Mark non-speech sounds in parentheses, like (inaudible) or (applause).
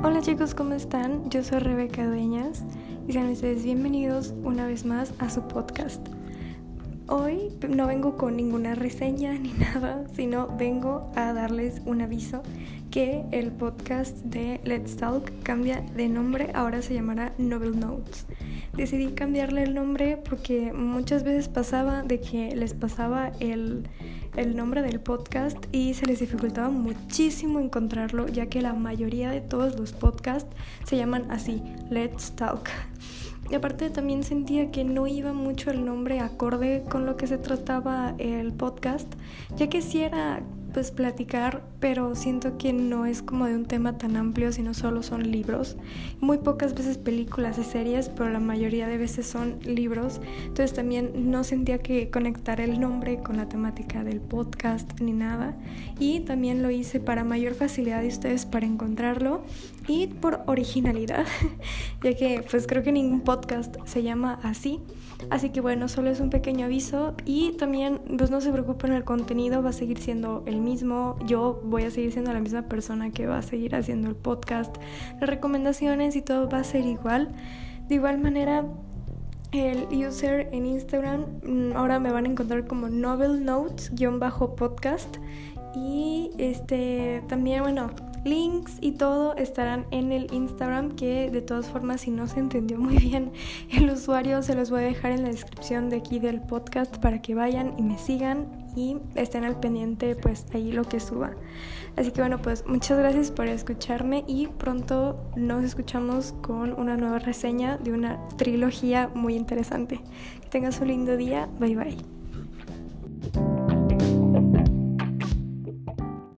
Hola chicos, ¿cómo están? Yo soy Rebeca Dueñas y sean ustedes bienvenidos una vez más a su podcast. Hoy no vengo con ninguna reseña ni (laughs) nada, sino vengo a darles un aviso que el podcast de Let's Talk cambia de nombre, ahora se llamará Novel Notes. Decidí cambiarle el nombre porque muchas veces pasaba de que les pasaba el el nombre del podcast y se les dificultaba muchísimo encontrarlo ya que la mayoría de todos los podcasts se llaman así, Let's Talk. Y aparte también sentía que no iba mucho el nombre acorde con lo que se trataba el podcast, ya que si era pues platicar, pero siento que no es como de un tema tan amplio, sino solo son libros. Muy pocas veces películas y series, pero la mayoría de veces son libros. Entonces también no sentía que conectar el nombre con la temática del podcast ni nada. Y también lo hice para mayor facilidad de ustedes para encontrarlo y por originalidad, (laughs) ya que pues creo que ningún podcast se llama así. Así que bueno, solo es un pequeño aviso y también pues no se preocupen, el contenido va a seguir siendo el mismo. Yo voy a seguir siendo la misma persona que va a seguir haciendo el podcast. Las recomendaciones y todo va a ser igual. De igual manera, el user en Instagram mm, ahora me van a encontrar como novel notes-podcast y este también bueno links y todo estarán en el Instagram que de todas formas si no se entendió muy bien (laughs) el usuario se los voy a dejar en la descripción de aquí del podcast para que vayan y me sigan y estén al pendiente pues ahí lo que suba. Así que bueno pues muchas gracias por escucharme y pronto nos escuchamos con una nueva reseña de una trilogía muy interesante. Que tengas un lindo día, bye bye.